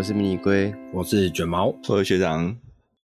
我是迷你龟，我是卷毛，我是学长。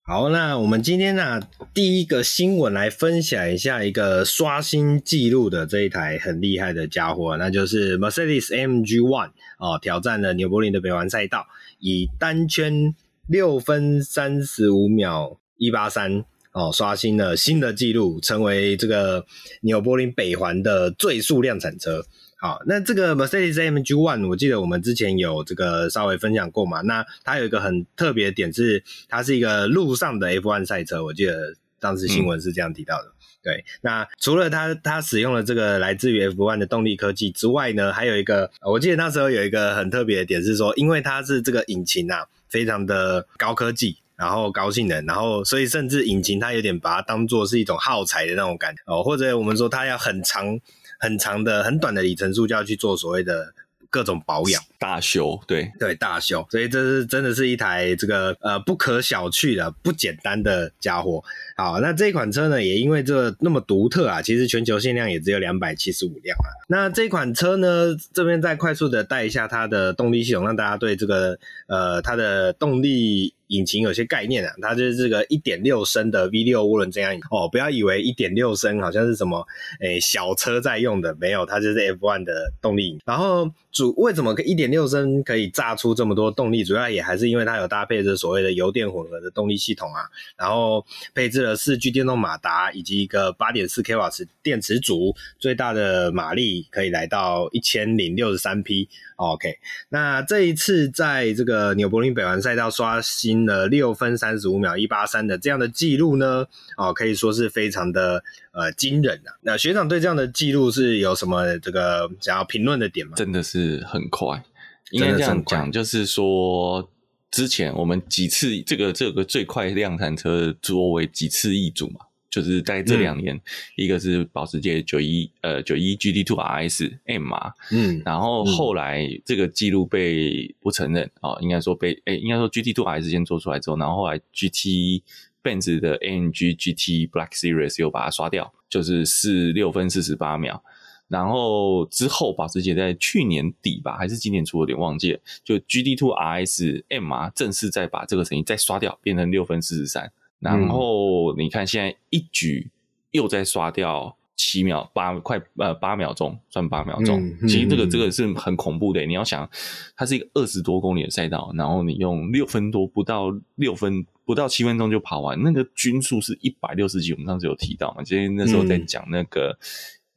好，那我们今天呢、啊，第一个新闻来分享一下一个刷新记录的这一台很厉害的家伙，那就是 Mercedes AMG One 哦，挑战了纽柏林的北环赛道，以单圈六分三十五秒一八三哦，刷新了新的记录，成为这个纽柏林北环的最速量产车。好，那这个 Mercedes AMG One，我记得我们之前有这个稍微分享过嘛。那它有一个很特别的点是，它是一个路上的 F1 赛车。我记得当时新闻是这样提到的。嗯、对，那除了它它使用了这个来自于 F1 的动力科技之外呢，还有一个，我记得那时候有一个很特别的点是说，因为它是这个引擎啊，非常的高科技，然后高性能，然后所以甚至引擎它有点把它当做是一种耗材的那种感觉哦，或者我们说它要很长。很长的、很短的里程数就要去做所谓的各种保养、大修，对对，大修，所以这是真的是一台这个呃不可小觑的、不简单的家伙。好，那这款车呢，也因为这那么独特啊，其实全球限量也只有两百七十五辆啊。那这款车呢，这边再快速的带一下它的动力系统，让大家对这个呃它的动力引擎有些概念啊。它就是这个一点六升的 V 六涡轮增压引擎哦，不要以为一点六升好像是什么诶、小车在用的，没有，它就是 F1 的动力。然后主为什么一点六升可以炸出这么多动力？主要也还是因为它有搭配着所谓的油电混合的动力系统啊，然后配置了。四驱电动马达以及一个八点四 k 瓦时电池组，最大的马力可以来到一千零六十三匹。OK，那这一次在这个纽柏林北环赛道刷新了六分三十五秒一八三的这样的记录呢，哦，可以说是非常的呃惊人啊。那学长对这样的记录是有什么这个想要评论的点吗？真的是很快，应该这样讲，就是说。之前我们几次这个这个最快量产车作为几次易主嘛，就是在这两年，嗯、一个是保时捷九一呃九一 GT Two RS M 嘛，嗯，然后后来这个记录被不承认啊、应该说被诶、欸，应该说 GT Two RS 先做出来之后，然后后来 GT Benz 的 AMG GT Black Series 又把它刷掉，就是四六分四十八秒。然后之后，保时捷在去年底吧，还是今年初，有点忘记了，就 GT Two RS M 啊，正式再把这个成绩再刷掉，变成六分四十三。然后你看，现在一局又在刷掉七秒八快呃八秒钟，算八秒钟。嗯、其实这个这个是很恐怖的。你要想，它是一个二十多公里的赛道，然后你用六分多不到六分不到七分钟就跑完，那个均速是一百六十几。我们上次有提到嘛，今天那时候在讲那个。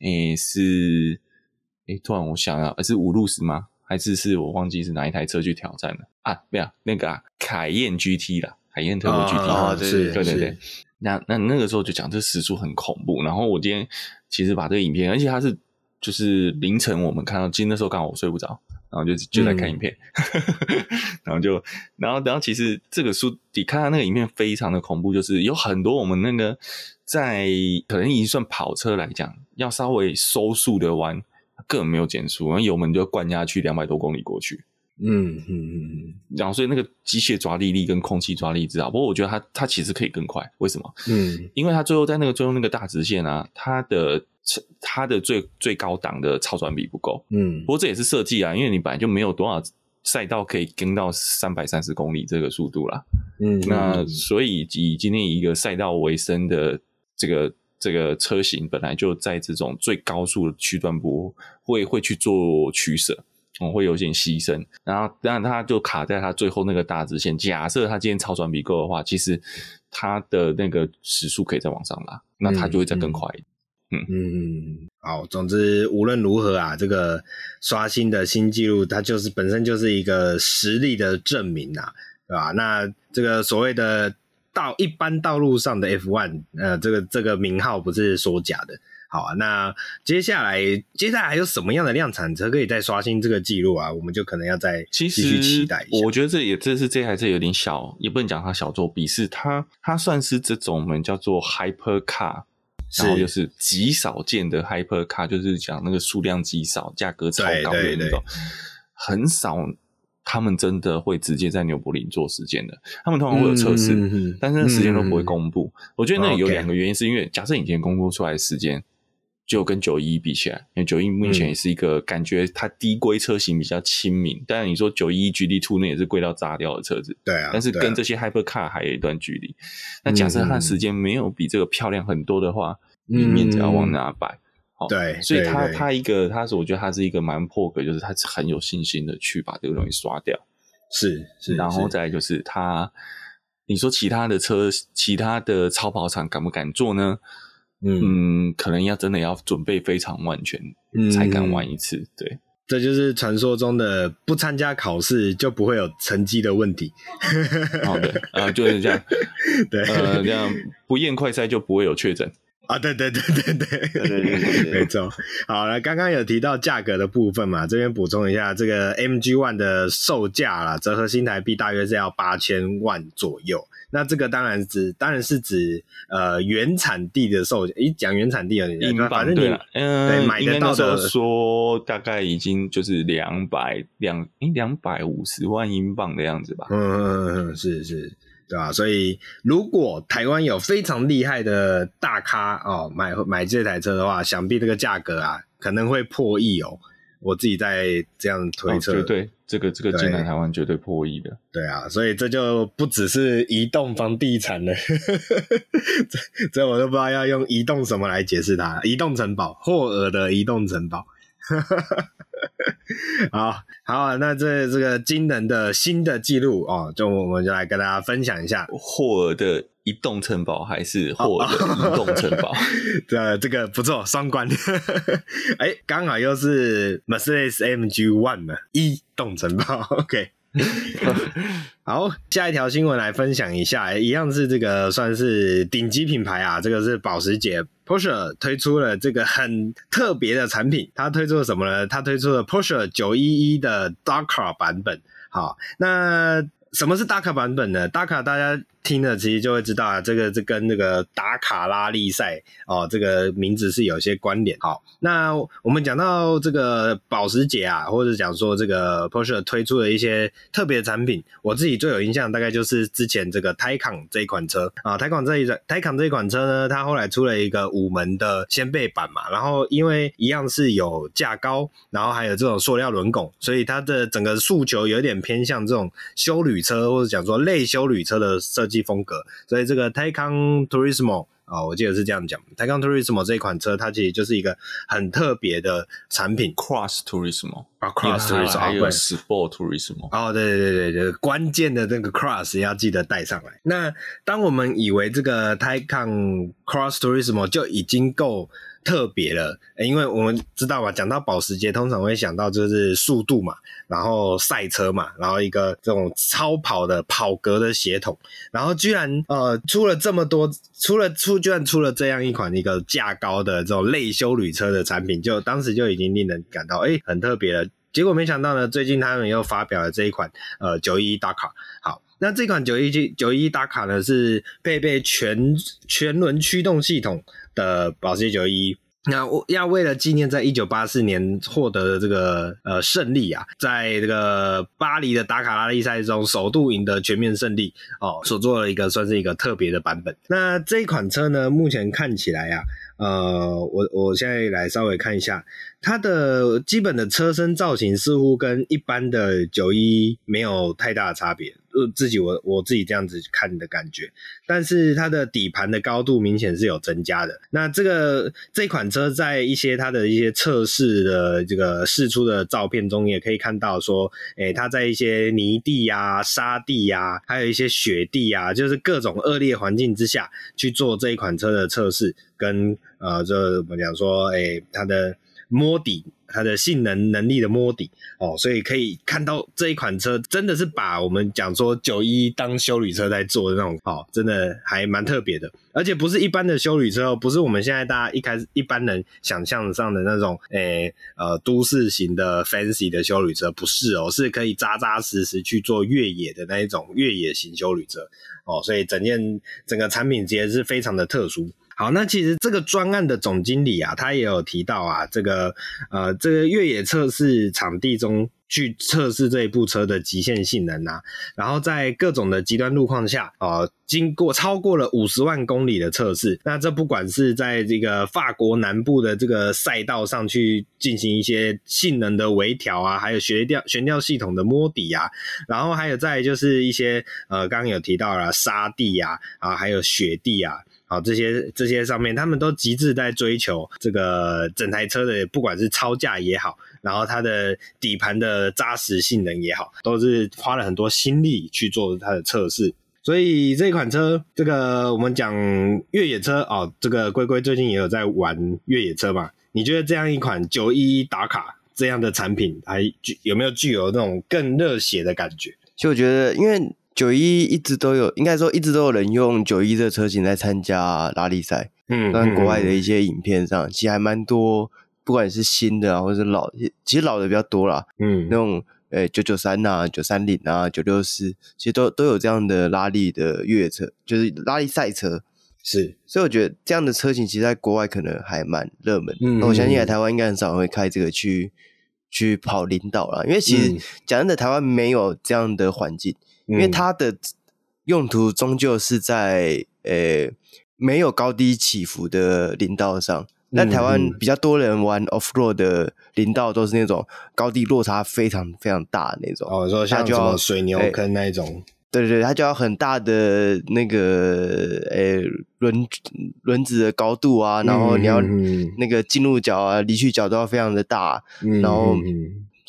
诶、欸，是诶、欸，突然我想要，是五路斯吗？还是是我忘记是哪一台车去挑战了啊？没有，那个啊，凯宴 GT 啦，凯宴特别具体啊，对对对对。那那那个时候就讲这时速很恐怖。然后我今天其实把这个影片，而且它是就是凌晨我们看到，今天那时候刚好我睡不着，然后就就在看影片，嗯、然后就然后然后其实这个书你看到那个影片非常的恐怖，就是有很多我们那个。在可能已经算跑车来讲，要稍微收速的弯，根本没有减速，然后油门就灌下去两百多公里过去。嗯嗯嗯嗯，然后所以那个机械抓地力跟空气抓力知道，不过我觉得它它其实可以更快，为什么？嗯，因为它最后在那个最后那个大直线啊，它的它的最最高档的超转比不够。嗯，不过这也是设计啊，因为你本来就没有多少赛道可以跟到三百三十公里这个速度啦。嗯，那所以以今天以一个赛道为生的。这个这个车型本来就在这种最高速的区段部会会去做取舍，哦，会有点牺牲，然后但他就卡在他最后那个大直线。假设他今天超转比够的话，其实他的那个时速可以再往上拉，那他就会再更快。嗯嗯嗯，好，总之无论如何啊，这个刷新的新纪录，它就是本身就是一个实力的证明啊，对吧？那这个所谓的。到一般道路上的 F1，呃，这个这个名号不是说假的。好啊，那接下来接下来还有什么样的量产车可以再刷新这个记录啊？我们就可能要再继续期待一下。我觉得这也这是这台车有点小，也不能讲它小作弊，是它它算是这种我们叫做 Hyper Car，然后又是极少见的 Hyper Car，就是讲那个数量极少、价格超高的那种，很少。他们真的会直接在纽柏林做实践的，他们通常会有测试，但是那时间都不会公布。嗯、我觉得那里有两个原因，是因为假设你今天公布出来的时间，就跟九一一比起来，因为九一一目前也是一个感觉它低规车型比较亲民，但是你说九一一 GD Two 那也是贵到炸掉的车子，对啊，但是跟这些 Hypercar 还有一段距离。那假设它的时间没有比这个漂亮很多的话，你面子要往哪摆？对，所以它它一个它是我觉得它是一个蛮破格，就是它是很有信心的去把这个东西刷掉，是是，然后再来就是它，你说其他的车，其他的超跑厂敢不敢做呢？嗯，可能要真的要准备非常万全，才敢玩一次。嗯、对，这就是传说中的不参加考试就不会有成绩的问题。哦，对，啊，就是这样。对，呃，这样不验快筛就不会有确诊。啊，对对对对对，没错。好了，刚刚有提到价格的部分嘛，这边补充一下，这个 MG One 的售价啦，折合新台币大约是要八千万左右。那这个当然指，当然是指呃原产地的售价。一讲原产地了，英镑反正你嗯，对买得到的说大概已经就是两百两两百五十万英镑的样子吧。嗯嗯嗯，是是，对吧？所以如果台湾有非常厉害的大咖哦，买买这台车的话，想必这个价格啊可能会破亿哦。我自己在这样推测，绝对这个这个进来台湾绝对破亿的。对啊，所以这就不只是移动房地产了，这这我都不知道要用移动什么来解释它。移动城堡，霍尔的移动城堡。好 好，啊那这这个惊人的新的记录哦，就我们就来跟大家分享一下霍尔的。移动城堡还是霍尔的移动城堡？这这个不错，双关。哎，刚好又是 Mercedes AMG One 的移动城堡。OK，好，下一条新闻来分享一下，一样是这个算是顶级品牌啊，这个是保时捷 Porsche 推出了这个很特别的产品，它推出了什么呢？它推出了 Porsche 911的 Docker 版本。好，那什么是 Dakar 版本呢？Dakar 大家。听了其实就会知道啊，这个这跟那个达卡拉力赛哦，这个名字是有些关联。好，那我们讲到这个保时捷啊，或者讲说这个 Porsche 推出的一些特别的产品，我自己最有印象大概就是之前这个 Taycan 这一款车啊，Taycan 这一 Taycan 这一款车呢，它后来出了一个五门的掀背版嘛，然后因为一样是有架高，然后还有这种塑料轮拱，所以它的整个诉求有点偏向这种修旅车或者讲说类休旅车的设计风格，所以这个 Taycan Turismo 啊，我记得是这样讲，Taycan Turismo 这一款车，它其实就是一个很特别的产品，Cross Turismo 啊，Cross Turismo 还有 Sport Turismo 哦，对对对对，关键的那个 Cross 要记得带上来。那当我们以为这个 Taycan Cross Turismo 就已经够。特别了，因为我们知道嘛，讲到保时捷，通常会想到就是速度嘛，然后赛车嘛，然后一个这种超跑的跑格的血统，然后居然呃出了这么多，出了出居然出了这样一款一个价高的这种类休旅车的产品，就当时就已经令人感到哎、很特别了。结果没想到呢，最近他们又发表了这一款呃九一一打卡。好，那这款九一一九一一打卡呢是配备全全轮驱动系统。的保时捷911，那我要为了纪念在一九八四年获得的这个呃胜利啊，在这个巴黎的达卡拉力赛中首度赢得全面胜利哦，所做了一个算是一个特别的版本。那这一款车呢，目前看起来啊，呃，我我现在来稍微看一下它的基本的车身造型，似乎跟一般的911没有太大的差别。呃自己我我自己这样子看的感觉，但是它的底盘的高度明显是有增加的。那这个这款车在一些它的一些测试的这个试出的照片中，也可以看到说，诶，它在一些泥地呀、沙地呀，还有一些雪地啊，就是各种恶劣环境之下去做这一款车的测试，跟呃，这我们讲说，诶，它的摸底。它的性能能力的摸底哦，所以可以看到这一款车真的是把我们讲说九一当休旅车在做的那种哦，真的还蛮特别的，而且不是一般的休旅车，不是我们现在大家一开始一般人想象上的那种诶、呃都市型的 fancy 的休旅车，不是哦，是可以扎扎实实去做越野的那一种越野型休旅车哦，所以整件整个产品其实是非常的特殊。好，那其实这个专案的总经理啊，他也有提到啊，这个呃，这个越野测试场地中。去测试这一部车的极限性能啊，然后在各种的极端路况下，呃，经过超过了五十万公里的测试，那这不管是在这个法国南部的这个赛道上去进行一些性能的微调啊，还有悬吊悬吊系统的摸底啊，然后还有再就是一些呃，刚刚有提到了沙地啊，啊，还有雪地啊，啊，这些这些上面，他们都极致在追求这个整台车的，不管是操驾也好。然后它的底盘的扎实性能也好，都是花了很多心力去做它的测试。所以这款车，这个我们讲越野车哦，这个龟龟最近也有在玩越野车嘛？你觉得这样一款九一一打卡这样的产品，还具有没有具有那种更热血的感觉？其实我觉得，因为九一一直都有，应该说一直都有人用九一这个车型在参加拉力赛。嗯，但国外的一些影片上，其实还蛮多。不管是新的啊，或者是老，其实老的比较多啦。嗯，那种诶九九三啊、九三零啊、九六四，其实都都有这样的拉力的越野车，就是拉力赛车。是，所以我觉得这样的车型其实在国外可能还蛮热门。嗯，我相信在台湾应该很少人会开这个去去跑领导啦，因为其实讲真的，台湾没有这样的环境，嗯，因为它的用途终究是在诶没有高低起伏的林道上。但台湾比较多人玩 off road 的林道，都是那种高低落差非常非常大的那种。哦，说像什么水牛坑那一种。对对对，它就要很大的那个诶轮轮子的高度啊，然后你要那个进入角啊、离去角都要非常的大，然后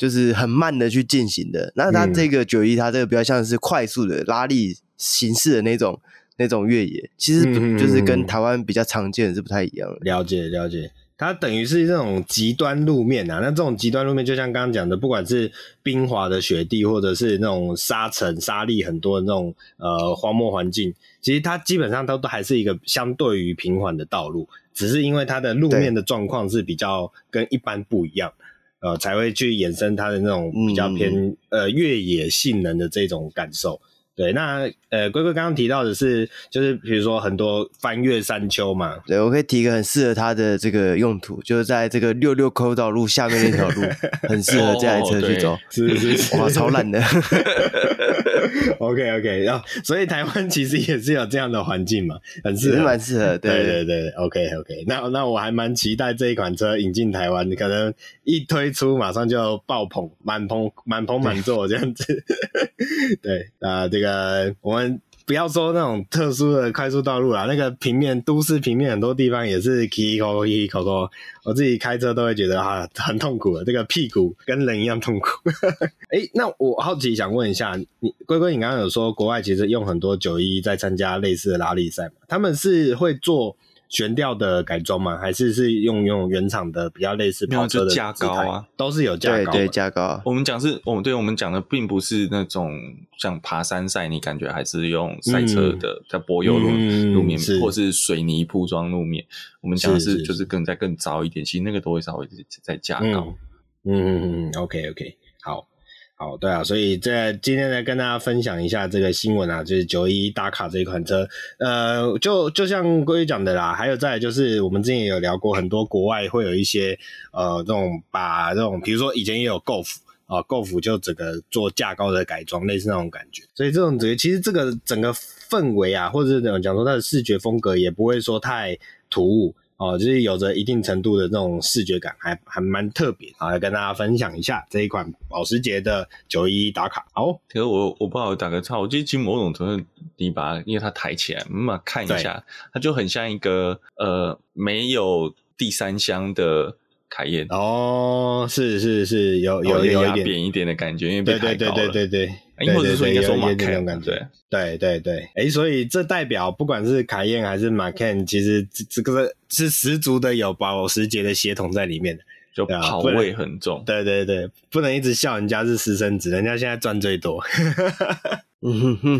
就是很慢的去进行的。那它这个九一，它这个比较像是快速的拉力形式的那种。那种越野其实就是跟台湾比较常见的是不太一样的。了解了解，它等于是这种极端路面啊。那这种极端路面，就像刚刚讲的，不管是冰滑的雪地，或者是那种沙尘、沙粒很多的那种呃荒漠环境，其实它基本上它都还是一个相对于平缓的道路，只是因为它的路面的状况是比较跟一般不一样，呃，才会去衍生它的那种比较偏、嗯、呃越野性能的这种感受。对，那呃，龟龟刚刚提到的是，就是比如说很多翻越山丘嘛。对，我可以提一个很适合它的这个用途，就是在这个六六扣道路下面那条路，很适合这台车去走。是是是，哇，超烂的。OK OK，然后所以台湾其实也是有这样的环境嘛，很适合，蛮适合。对对对，，OK OK，那那我还蛮期待这一款车引进台湾，可能一推出马上就爆棚，满棚满棚满座这样子。对啊，这个我们。不要说那种特殊的快速道路啦，那个平面都市平面很多地方也是 k 口一口口，我自己开车都会觉得啊很痛苦的，这个屁股跟人一样痛苦。哎、欸，那我好奇想问一下，你龟龟，你刚刚有说国外其实用很多九一在参加类似的拉力赛嘛？他们是会做。悬吊的改装吗？还是是用用原厂的比较类似跑车的架高啊？都是有架高，对，对架高。我们讲是，我们对我们讲的并不是那种像爬山赛，你感觉还是用赛车的在柏油路路面，或是水泥铺装路面。我们讲的是就是更再更糟一点，其实那个都会稍微再加高。嗯嗯嗯，OK OK，好。好，对啊，所以在今天来跟大家分享一下这个新闻啊，就是九一打卡这一款车，呃，就就像龟龟讲的啦，还有再就是我们之前也有聊过，很多国外会有一些呃这种把这种，比如说以前也有 Golf 啊，Golf 就整个做架高的改装，类似那种感觉，所以这种整个其实这个整个氛围啊，或者是讲说它的视觉风格也不会说太突兀。哦，就是有着一定程度的这种视觉感，还还蛮特别，啊，来跟大家分享一下这一款保时捷的九一一打卡。好，其实我我不好打个岔，我觉得其实某种程度，你把它因为它抬起来，慢慢看一下，它就很像一个呃没有第三箱的凯宴。哦，是是是，有有有一点扁一点的感觉，因为被抬高了。对对对对对对。或者说应该说马凯那种感觉，对对对，哎、欸，所以这代表不管是凯宴还是马 Can，其实这个是十足的有保时捷的血统在里面的，就跑味很重。对对对，不能一直笑人家是私生子，人家现在赚最多。嗯哼哼，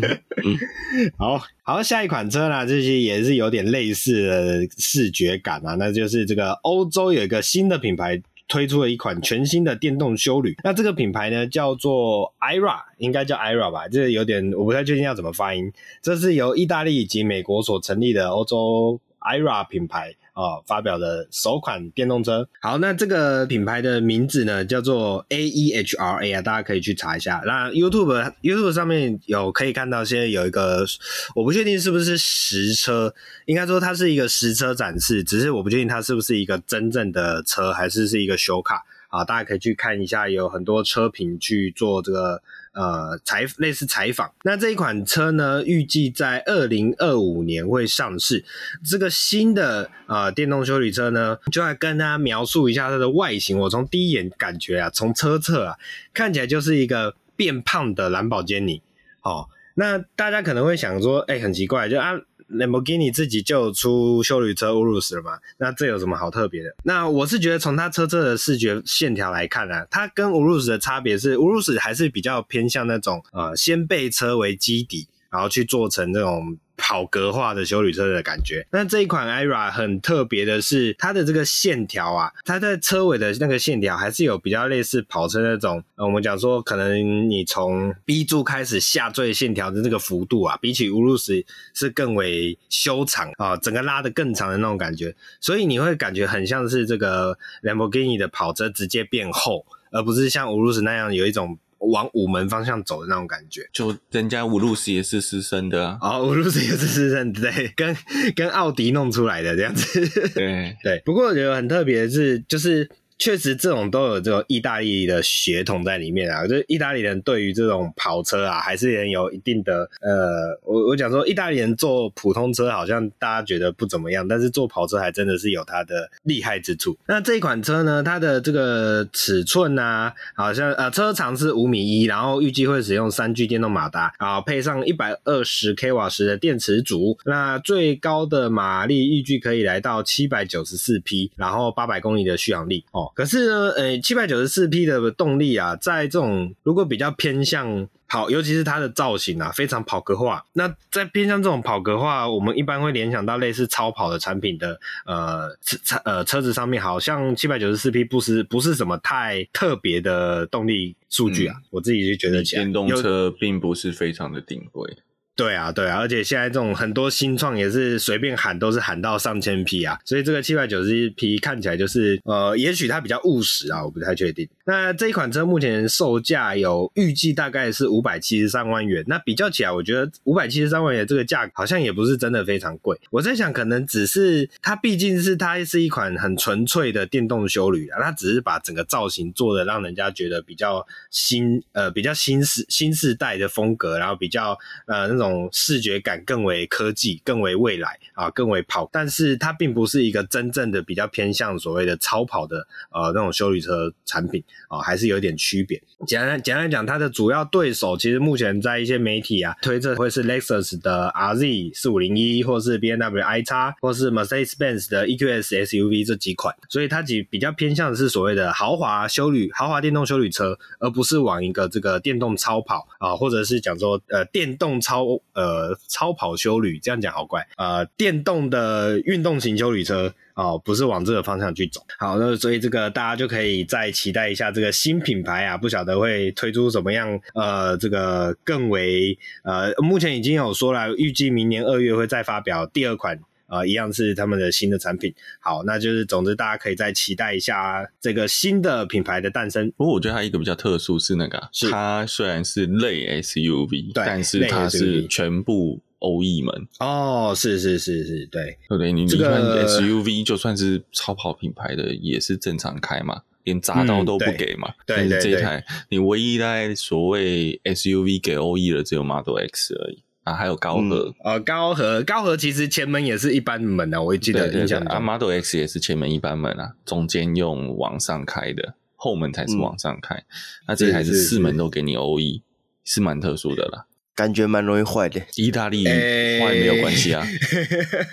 好好，下一款车呢，这些也是有点类似的视觉感啊，那就是这个欧洲有一个新的品牌。推出了一款全新的电动修旅，那这个品牌呢叫做 Aira，应该叫 Aira 吧？这有点我不太确定要怎么发音。这是由意大利以及美国所成立的欧洲，IRA 品牌啊、哦、发表的首款电动车。好，那这个品牌的名字呢叫做 AEHRA 啊，大家可以去查一下。那 YouTube YouTube 上面有可以看到，现在有一个我不确定是不是实车，应该说它是一个实车展示，只是我不确定它是不是一个真正的车，还是是一个修卡啊。大家可以去看一下，有很多车评去做这个。呃，采类似采访，那这一款车呢，预计在二零二五年会上市。这个新的呃电动修理车呢，就要跟大家描述一下它的外形。我从第一眼感觉啊，从车侧啊看起来就是一个变胖的蓝宝坚尼。哦，那大家可能会想说，哎、很奇怪，就啊。兰博基尼自己就出修旅车 Urus 了嘛？那这有什么好特别的？那我是觉得从它车车的视觉线条来看呢，它跟 Urus 的差别是 Urus 还是比较偏向那种呃先背车为基底，然后去做成这种。跑格化的休旅车的感觉。那这一款 IRA 很特别的是，它的这个线条啊，它在车尾的那个线条还是有比较类似跑车那种。呃、我们讲说，可能你从 B 柱开始下坠线条的这个幅度啊，比起 Urus 是更为修长啊，整个拉得更长的那种感觉。所以你会感觉很像是这个 Lamborghini 的跑车直接变厚，而不是像 Urus 那样有一种。往午门方向走的那种感觉，就人家五路斯也是私生的啊，哦，五路斯也是私生，对，跟跟奥迪弄出来的这样子，对 对。不过我觉得很特别的是，就是。确实，这种都有这种意大利的血统在里面啊。就意大利人对于这种跑车啊，还是有一定的呃，我我讲说，意大利人坐普通车好像大家觉得不怎么样，但是坐跑车还真的是有它的厉害之处。那这一款车呢，它的这个尺寸啊，好像呃车长是五米一，然后预计会使用三 G 电动马达啊，配上一百二十 k 瓦时的电池组，那最高的马力预计可以来到七百九十四匹，然后八百公里的续航力哦。可是呢，呃，七百九十四匹的动力啊，在这种如果比较偏向跑，尤其是它的造型啊，非常跑格化。那在偏向这种跑格化，我们一般会联想到类似超跑的产品的呃车呃车子上面，好像七百九十四匹不是不是什么太特别的动力数据啊，嗯、我自己就觉得，电动车并不是非常的顶贵。对啊，对啊，而且现在这种很多新创也是随便喊都是喊到上千匹啊，所以这个七百九十一匹看起来就是呃，也许它比较务实啊，我不太确定。那这一款车目前售价有预计大概是五百七十三万元，那比较起来，我觉得五百七十三万元这个价好像也不是真的非常贵。我在想，可能只是它毕竟是它是一款很纯粹的电动修旅啊，它只是把整个造型做的让人家觉得比较新呃比较新世新世代的风格，然后比较呃那种。视觉感更为科技，更为未来啊，更为跑，但是它并不是一个真正的比较偏向所谓的超跑的呃那种修旅车产品啊，还是有点区别。简单简单来讲，它的主要对手其实目前在一些媒体啊推测会是 Lexus 的 RZ 四五零一，或是 BMW iX，或是 Mercedes-Benz 的 EQS SUV 这几款，所以它比比较偏向的是所谓的豪华休旅、豪华电动休旅车，而不是往一个这个电动超跑啊，或者是讲说呃电动超。呃，超跑休旅这样讲好怪。呃，电动的运动型休旅车哦，不是往这个方向去走。好，那所以这个大家就可以再期待一下这个新品牌啊，不晓得会推出什么样呃，这个更为呃，目前已经有说了，预计明年二月会再发表第二款。啊、呃，一样是他们的新的产品。好，那就是总之大家可以再期待一下这个新的品牌的诞生。不过我觉得它一个比较特殊是那个，是它虽然是类 SUV，但是它是全部欧翼门。哦，是是是是，对，对对，你、这个、你看 SUV 就算是超跑品牌的也是正常开嘛，连匝道都不给嘛。对、嗯、对，对，对，这台你唯一在所谓 SUV 给欧翼的只有 Model X 而已。啊，还有高和，呃、嗯，高和，高和其实前门也是一般门啊，我记得印象。啊，Model X 也是前门一般门啊，中间用往上开的，后门才是往上开。嗯、那这台是四门都给你 OE，是蛮特殊的啦，感觉蛮容易坏的。意大利坏没有关系啊，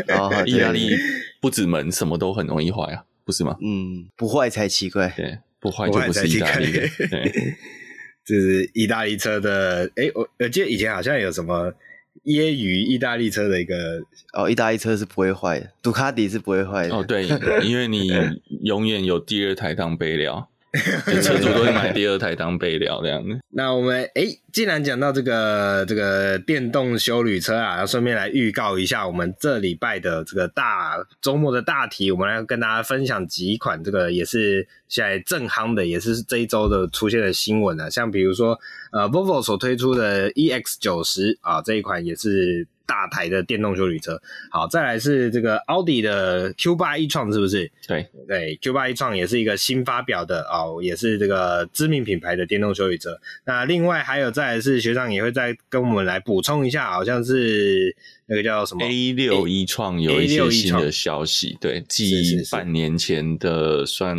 欸 意大利不止门，什么都很容易坏啊，不是吗？嗯，不坏才奇怪。对，不坏就不是意大利的。对，这是意大利车的。哎、欸，我我记得以前好像有什么。揶揄意大利车的一个哦，意大利车是不会坏的，杜卡迪是不会坏的。哦，对，因为你永远有第二台当备料。车主都会买第二台当备料这样的。那我们哎，既然讲到这个这个电动修旅车啊，要顺便来预告一下我们这礼拜的这个大周末的大题，我们来跟大家分享几款这个也是现在正夯的，也是这一周的出现的新闻啊，像比如说呃，Volvo 所推出的 EX 九十啊，这一款也是。大台的电动修理车，好，再来是这个奥迪的 Q 八 e-tron 是不是？对对，Q 八 e-tron 也是一个新发表的哦，也是这个知名品牌的电动修理车。那另外还有再来是学长也会再跟我们来补充一下，好像是那个叫什么 A 六 e-tron 有一些新的消息，对，继半年前的算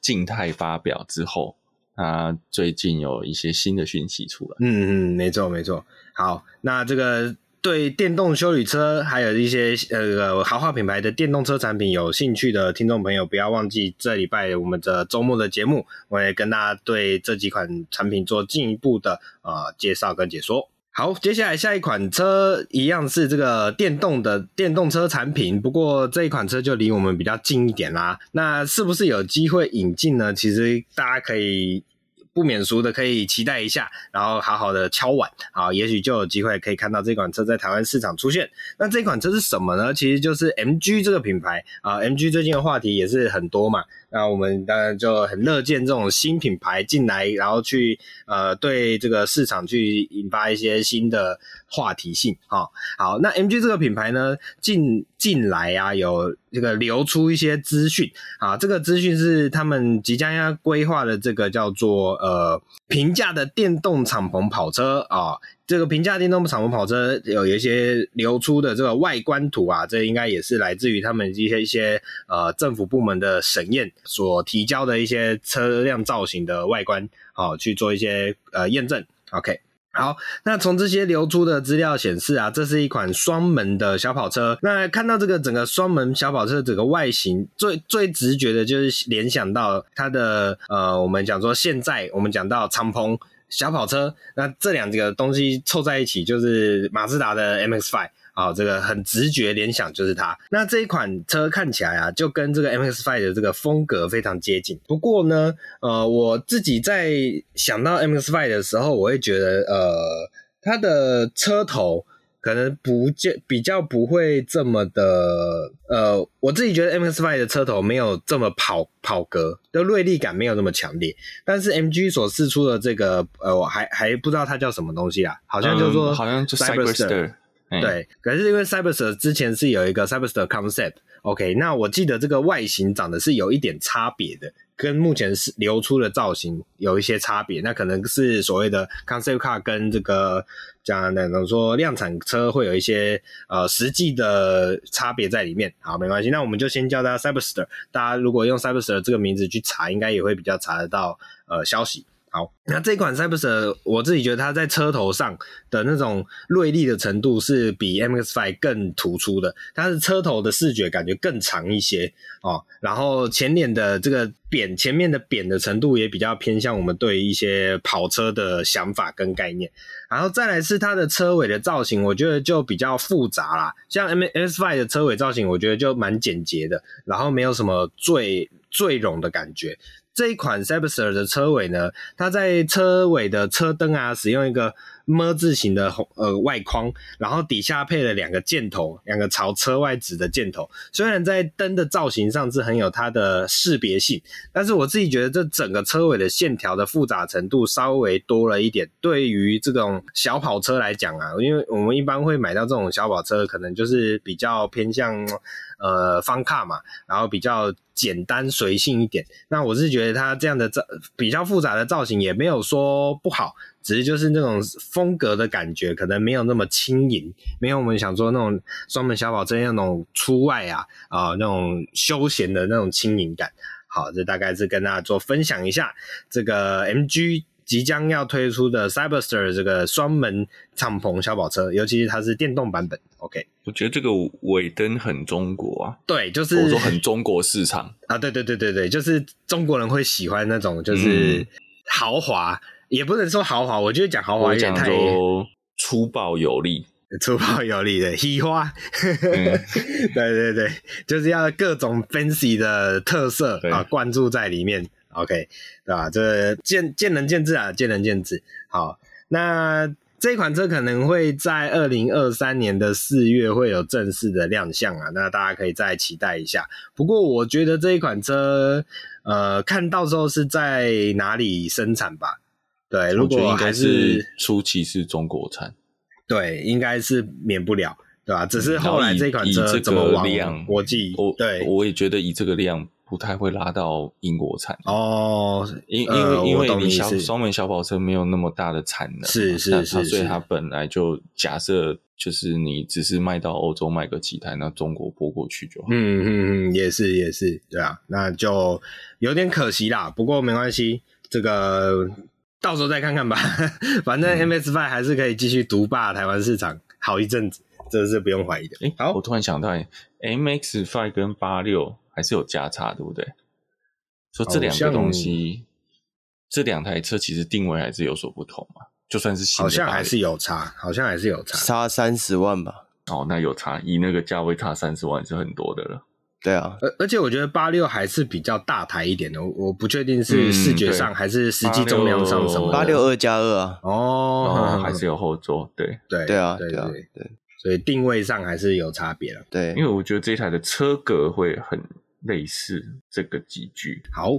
静态发表之后，它最近有一些新的讯息出来。嗯嗯，没错没错。好，那这个。对电动修理车，还有一些呃豪华品牌的电动车产品有兴趣的听众朋友，不要忘记这礼拜我们的周末的节目，我也跟大家对这几款产品做进一步的呃介绍跟解说。好，接下来下一款车一样是这个电动的电动车产品，不过这一款车就离我们比较近一点啦。那是不是有机会引进呢？其实大家可以。不免俗的可以期待一下，然后好好的敲碗，好，也许就有机会可以看到这款车在台湾市场出现。那这款车是什么呢？其实就是 MG 这个品牌啊，MG 最近的话题也是很多嘛。那我们当然就很乐见这种新品牌进来，然后去呃对这个市场去引发一些新的话题性。好，好，那 MG 这个品牌呢，近近来啊有这个流出一些资讯啊，这个资讯是他们即将要规划的这个叫做呃平价的电动敞篷跑车啊。这个平价电动敞篷跑车有一些流出的这个外观图啊，这应该也是来自于他们一些一些呃政府部门的审验所提交的一些车辆造型的外观，好、哦、去做一些呃验证。OK，好，那从这些流出的资料显示啊，这是一款双门的小跑车。那看到这个整个双门小跑车整个外形，最最直觉的就是联想到它的呃，我们讲说现在我们讲到敞篷。小跑车，那这两个东西凑在一起就是马自达的 MX-5，好，这个很直觉联想就是它。那这一款车看起来啊，就跟这个 MX-5 的这个风格非常接近。不过呢，呃，我自己在想到 MX-5 的时候，我会觉得，呃，它的车头。可能不见比较不会这么的，呃，我自己觉得 MX-5 的车头没有这么跑跑格的锐利感没有那么强烈，但是 MG 所试出的这个，呃，我还还不知道它叫什么东西啊，好像就说、嗯、好像就 Cyberster，对，可是因为 Cyberster 之前是有一个 Cyberster Concept，OK，、那我记得这个外形长得是有一点差别的。跟目前是流出的造型有一些差别，那可能是所谓的 concept car 跟这个讲那种说量产车会有一些呃实际的差别在里面。好，没关系，那我们就先叫它 Cyberster。大家如果用 Cyberster 这个名字去查，应该也会比较查得到呃消息。好，那这款 c y b e r s 我自己觉得它在车头上的那种锐利的程度是比 MX-5 更突出的，它是车头的视觉感觉更长一些哦，然后前脸的这个扁，前面的扁的程度也比较偏向我们对一些跑车的想法跟概念，然后再来是它的车尾的造型，我觉得就比较复杂啦，像 MX-5 的车尾造型，我觉得就蛮简洁的，然后没有什么坠坠绒的感觉。这一款 Cyberster 的车尾呢，它在车尾的车灯啊，使用一个 ㄇ 字形的红呃外框，然后底下配了两个箭头，两个朝车外指的箭头。虽然在灯的造型上是很有它的识别性，但是我自己觉得这整个车尾的线条的复杂程度稍微多了一点。对于这种小跑车来讲啊，因为我们一般会买到这种小跑车，可能就是比较偏向。呃，方卡嘛，然后比较简单随性一点。那我是觉得它这样的造比较复杂的造型也没有说不好，只是就是那种风格的感觉可能没有那么轻盈，没有我们想说那种双门小跑车那种出外啊啊、那种休闲的那种轻盈感。好，这大概是跟大家做分享一下这个 MG。即将要推出的 Cyberster 这个双门敞篷小跑车，尤其是它是电动版本。OK，我觉得这个尾灯很中国啊。对，就是我说很中国市场啊。对对对对对，就是中国人会喜欢那种，就是豪华，嗯、也不能说豪华，我觉得讲豪华有点太粗暴有力，粗暴有力的嘻花。嗯、对对对，就是要各种 fancy 的特色啊灌注在里面。OK，对吧？这见见仁见智啊，见仁见智。好，那这款车可能会在二零二三年的四月会有正式的亮相啊，那大家可以再期待一下。不过我觉得这一款车，呃，看到时候是在哪里生产吧？对，如果还是初期是中国产，对，应该是免不了，对吧？只是后来这款车怎么往国际，我对，我也觉得以这个量。不太会拉到英国产哦，因因为、呃、因为你小双门小跑车没有那么大的产能，是是是，所以它本来就假设就是你只是卖到欧洲卖个几台，那中国拨过去就好。嗯嗯嗯，也是也是，对啊，那就有点可惜啦。不过没关系，这个到时候再看看吧。反正 MX-5 还是可以继续独霸台湾市场好一阵子，这是不用怀疑的。哎、欸，好，我突然想到，MX Five 跟八六。还是有价差，对不对？说这两个东西，这两台车其实定位还是有所不同嘛。就算是新的好像还是有差，好像还是有差，差三十万吧。哦，那有差，以那个价位差三十万是很多的了。对啊，而而且我觉得八六还是比较大台一点的，我不确定是视觉上还是实际重量上什么。八六二加二啊，哦，哦还是有后座，对对对啊，对啊，对，所以定位上还是有差别了。对，因为我觉得这一台的车格会很。类似这个几句。好，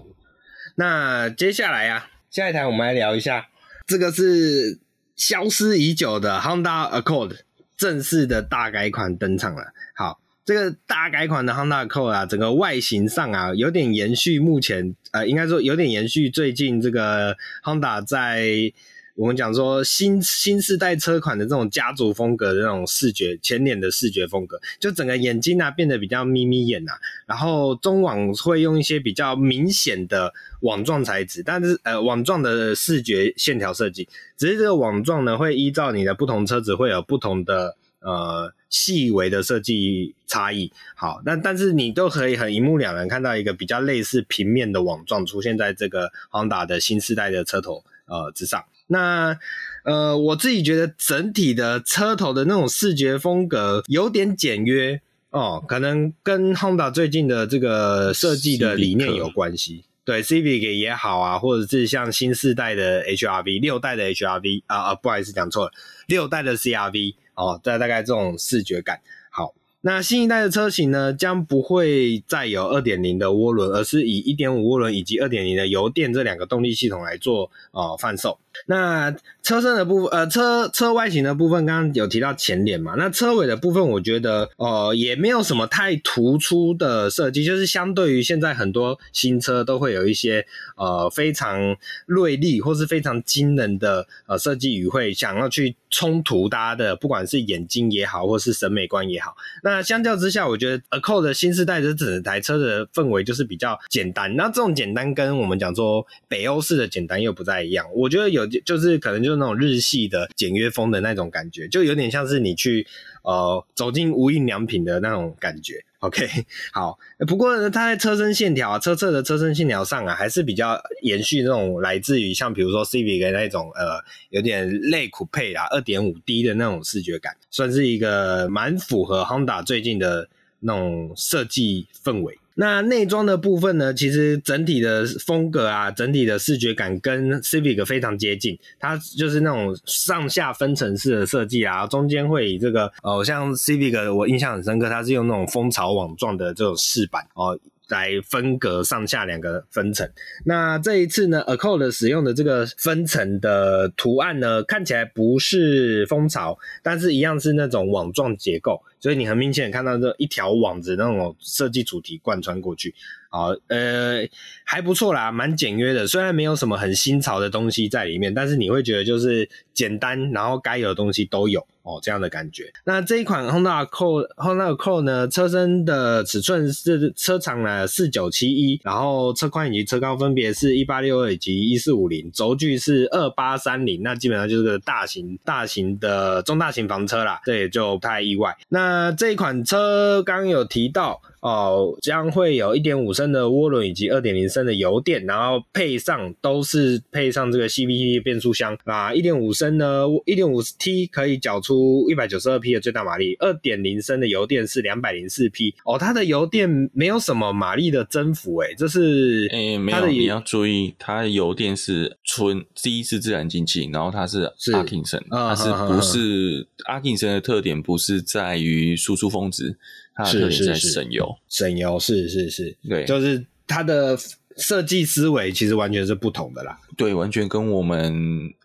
那接下来啊，下一台我们来聊一下，这个是消失已久的 Honda Accord 正式的大改款登场了。好，这个大改款的 Honda Accord 啊，整个外形上啊，有点延续目前呃，应该说有点延续最近这个 Honda 在。我们讲说新新世代车款的这种家族风格的那种视觉前脸的视觉风格，就整个眼睛啊变得比较眯眯眼呐、啊，然后中网会用一些比较明显的网状材质，但是呃网状的视觉线条设计，只是这个网状呢会依照你的不同车子会有不同的呃细微的设计差异。好，但但是你都可以很一目了然看到一个比较类似平面的网状出现在这个 Honda 的新世代的车头呃之上。那呃，我自己觉得整体的车头的那种视觉风格有点简约哦，可能跟 Honda 最近的这个设计的理念有关系。对，Civic 也好啊，或者是像新世代的 HRV、六代的 HRV 啊啊，不好意思讲错了，六代的 CRV 哦，大大概这种视觉感。好那新一代的车型呢，将不会再有二点零的涡轮，而是以一点五涡轮以及二点零的油电这两个动力系统来做呃贩售。那车身的部分，呃，车车外形的部分，刚刚有提到前脸嘛？那车尾的部分，我觉得呃也没有什么太突出的设计，就是相对于现在很多新车都会有一些呃非常锐利或是非常惊人的呃设计语汇，想要去冲突大家的不管是眼睛也好，或是审美观也好。那相较之下，我觉得 Acol 的新世代的整台车的氛围就是比较简单。那这种简单跟我们讲说北欧式的简单又不太一样。我觉得有。就就是可能就是那种日系的简约风的那种感觉，就有点像是你去呃走进无印良品的那种感觉。OK，好，不过呢，它在车身线条啊，车侧的车身线条上啊，还是比较延续那种来自于像比如说 Civic 的那种呃有点类酷配啊，二点五 D 的那种视觉感，算是一个蛮符合 Honda 最近的那种设计氛围。那内装的部分呢，其实整体的风格啊，整体的视觉感跟 Civic 非常接近。它就是那种上下分层式的设计啊，中间会以这个哦，像 Civic 我印象很深刻，它是用那种蜂巢网状的这种饰板哦。来分隔上下两个分层。那这一次呢，A cold 使用的这个分层的图案呢，看起来不是蜂巢，但是一样是那种网状结构，所以你很明显看到这一条网子那种设计主题贯穿过去。好，呃，还不错啦，蛮简约的。虽然没有什么很新潮的东西在里面，但是你会觉得就是简单，然后该有的东西都有哦，这样的感觉。那这一款 Honda Accord，Honda Accord 呢，车身的尺寸是车长呢四九七一，然后车宽以及车高分别是一八六二以及一四五零，轴距是二八三零，那基本上就是个大型大型的中大型房车啦，这也就不太意外。那这一款车刚有提到。哦，将会有一点五升的涡轮以及二点零升的油电，然后配上都是配上这个 CVT 变速箱。啊，一点五升呢，一点五 T 可以缴出一百九十二匹的最大马力，二点零升的油电是两百零四匹。哦，它的油电没有什么马力的增幅诶，这是诶、欸、没有，你要注意，它的油电是纯第一是自然进气，然后它是阿金森，它是不是阿金森的特点不是在于输出峰值。是是是，省油，省油是是是，对，就是它的设计思维其实完全是不同的啦。对，完全跟我们，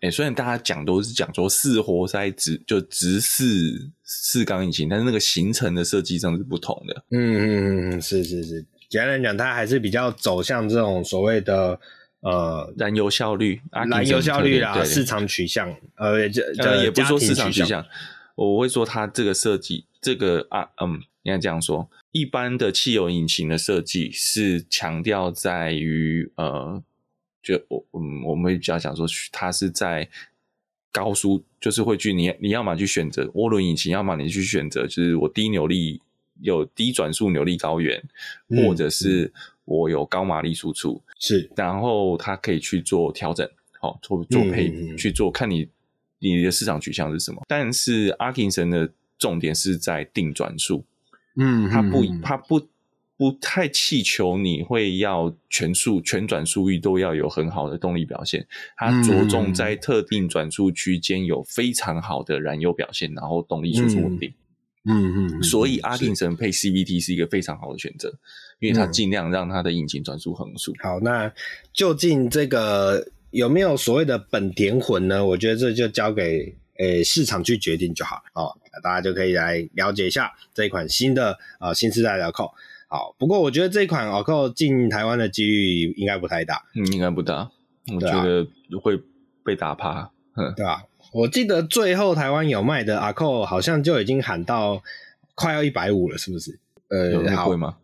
诶、欸、虽然大家讲都是讲说四活塞直就直四四缸引擎，但是那个行程的设计上是不同的。嗯嗯嗯，是是是，简单来讲，它还是比较走向这种所谓的呃燃油效率，燃油效率啦，市场取向，呃，这呃也不是说市场取向，我会说它这个设计，这个啊，嗯。应该这样说，一般的汽油引擎的设计是强调在于呃，就我嗯，我们会比较讲说，它是在高速，就是会去你你要么去选择涡轮引擎，要么你去选择就是我低扭力有低转速扭力高原，嗯、或者是我有高马力输出，是，然后它可以去做调整，好做做配、嗯、去做，看你你的市场取向是什么。但是阿金神的重点是在定转速。嗯，他不，他不，不太气求你会要全速、全转速域都要有很好的动力表现。他着重在特定转速区间有非常好的燃油表现，然后动力输出稳定。嗯嗯，所以阿定神配 CVT 是一个非常好的选择，因为它尽量让它的引擎转速横速。好，那究竟这个有没有所谓的本田魂呢？我觉得这就交给。诶，市场去决定就好哦，大家就可以来了解一下这一款新的啊、呃、新时代的 ACO。好，不过我觉得这一款 ACO 进台湾的几率应该不太大，嗯，应该不大，我觉得会被打趴，嗯，对吧？我记得最后台湾有卖的 ACO 好像就已经喊到快要一百五了，是不是？呃，有那么贵吗？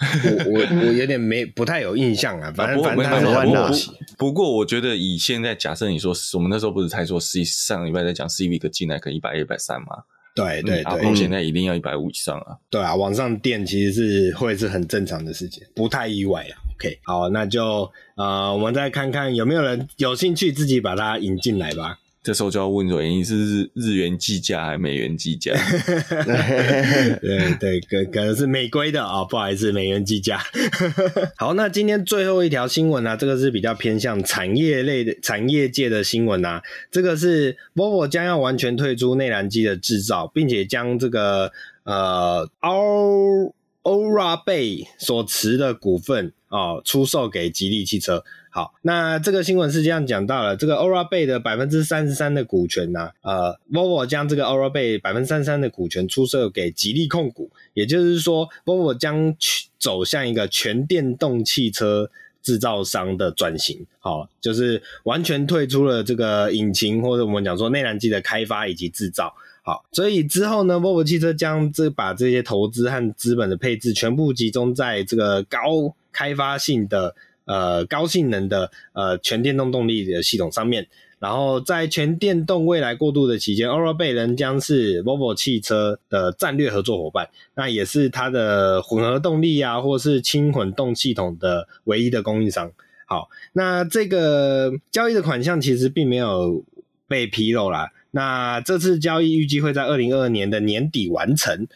我我我有点没不太有印象啊，反正反正很大气。不过我觉得以现在假设你说，我们那时候不是才说 C 上个礼拜在讲 Civic 进来可能一百一百三吗？对对对，阿扣现在一定要一百五以上啊。对啊，往上垫其实是会是很正常的事情，不太意外啊。OK，好，那就呃，我们再看看有没有人有兴趣自己把它引进来吧。这时候就要问说，你是日日元计价还是美元计价？对 对，可可能是美规的啊、哦，不好意思，美元计价。好，那今天最后一条新闻呢、啊，这个是比较偏向产业类的产业界的新闻啊。这个是 Volvo 将要完全退出内燃机的制造，并且将这个呃 Aurora Bay 所持的股份啊、哦、出售给吉利汽车。好，那这个新闻是这样讲到了，这个 Aurora Bay 的百分之三十三的股权呢、呃，Volvo 将这个 Aurora 贝百分之三十三的股权出售给吉利控股，也就是说，Volvo 将走向一个全电动汽车制造商的转型，好，就是完全退出了这个引擎或者我们讲说内燃机的开发以及制造，好，所以之后呢，Volvo 汽车将这把这些投资和资本的配置全部集中在这个高开发性的。呃，高性能的呃全电动动力的系统上面，然后在全电动未来过渡的期间，Aurora Bay 仍将是 Volvo 汽车的战略合作伙伴，那也是它的混合动力啊，或是轻混动系统的唯一的供应商。好，那这个交易的款项其实并没有被披露啦，那这次交易预计会在二零二二年的年底完成。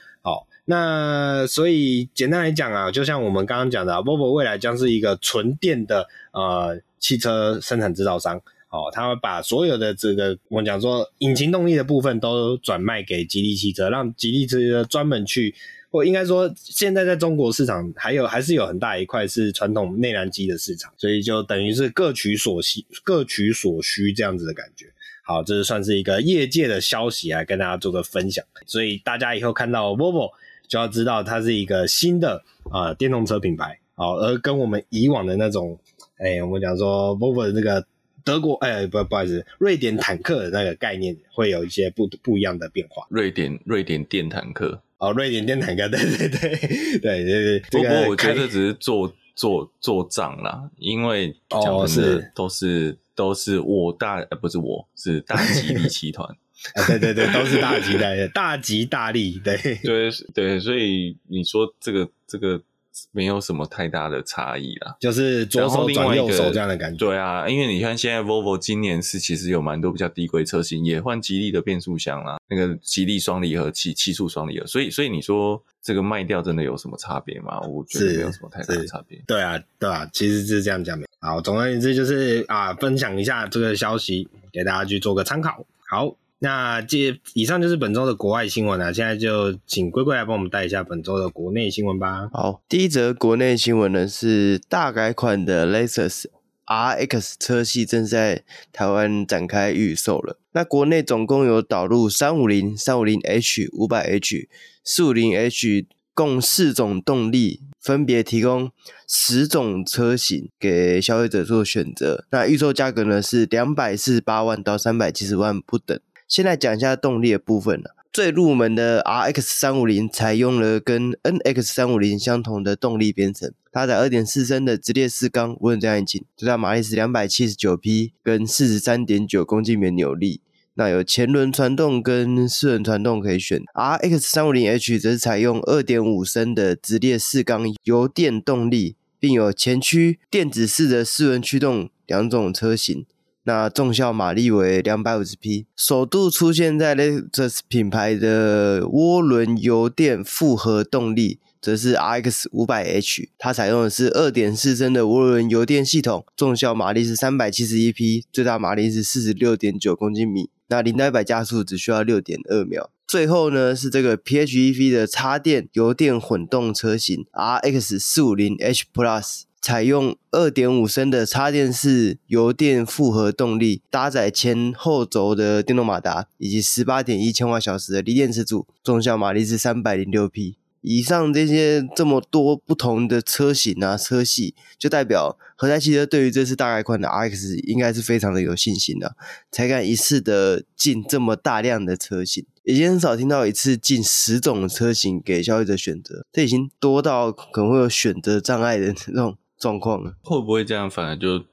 那所以简单来讲啊，就像我们刚刚讲的啊，Volvo 未来将是一个纯电的呃汽车生产制造商，哦，他会把所有的这个我们讲说引擎动力的部分都转卖给吉利汽车，让吉利汽车专门去，或应该说现在在中国市场还有还是有很大一块是传统内燃机的市场，所以就等于是各取所需，各取所需这样子的感觉。好，这是算是一个业界的消息来跟大家做个分享，所以大家以后看到 Volvo。就要知道它是一个新的啊、呃、电动车品牌，好，而跟我们以往的那种，哎、欸，我们讲说 Volvo 的那个德国，哎、欸，不，不好意思，瑞典坦克的那个概念会有一些不不一样的变化。瑞典瑞典电坦克，哦，瑞典电坦克，对对对对对对。不过我觉得只是做做做账啦，因为讲的是都是都是我大，呃，不是我是大吉利集团。啊，对对对，都是大吉大利，大吉大利，对对对，所以你说这个这个。没有什么太大的差异啦，就是左手转右手这样的感觉。对啊，因为你看现在 Volvo 今年是其实有蛮多比较低规车型，也换吉利的变速箱啦，那个吉利双离合器七速双离合，所以所以你说这个卖掉真的有什么差别吗？我觉得没有什么太大的差别。对啊，对啊，其实是这样讲的。好，总而言之就是啊，分享一下这个消息给大家去做个参考。好。那这以上就是本周的国外新闻啊，现在就请龟龟来帮我们带一下本周的国内新闻吧。好，第一则国内新闻呢是大改款的 Lexus RX 车系正在台湾展开预售了。那国内总共有导入三五零、三五零 H、五百 H、四五零 H，共四种动力，分别提供十种车型给消费者做选择。那预售价格呢是两百四十八万到三百七十万不等。先来讲一下动力的部分了。最入门的 RX 三五零采用了跟 NX 三五零相同的动力编程，搭载二点四升的直列四缸涡轮增压引擎，最大马力是两百七十九匹，跟四十三点九公斤米扭力。那有前轮传动跟四轮传动可以选。RX 三五零 H 则是采用二点五升的直列四缸油电动力，并有前驱电子式的四轮驱动两种车型。那重效马力为两百五十匹，首度出现在 Lexus 品牌的涡轮油电复合动力，则是 RX 五百 H，它采用的是二点四升的涡轮油电系统，重效马力是三百七十一匹，最大马力是四十六点九公斤米，那零到一百加速只需要六点二秒。最后呢是这个 PHEV 的插电油电混动车型 RX 四五零 H Plus。采用二点五升的插电式油电复合动力，搭载前后轴的电动马达，以及十八点一千瓦小时的锂电池组，总效马力是三百零六匹。以上这些这么多不同的车型啊车系，就代表合泰汽车对于这次大改款的 RX 应该是非常的有信心的，才敢一次的进这么大量的车型，已经很少听到一次进十种车型给消费者选择，这已经多到可能会有选择障碍的那种。状况了，会不会这样？反而就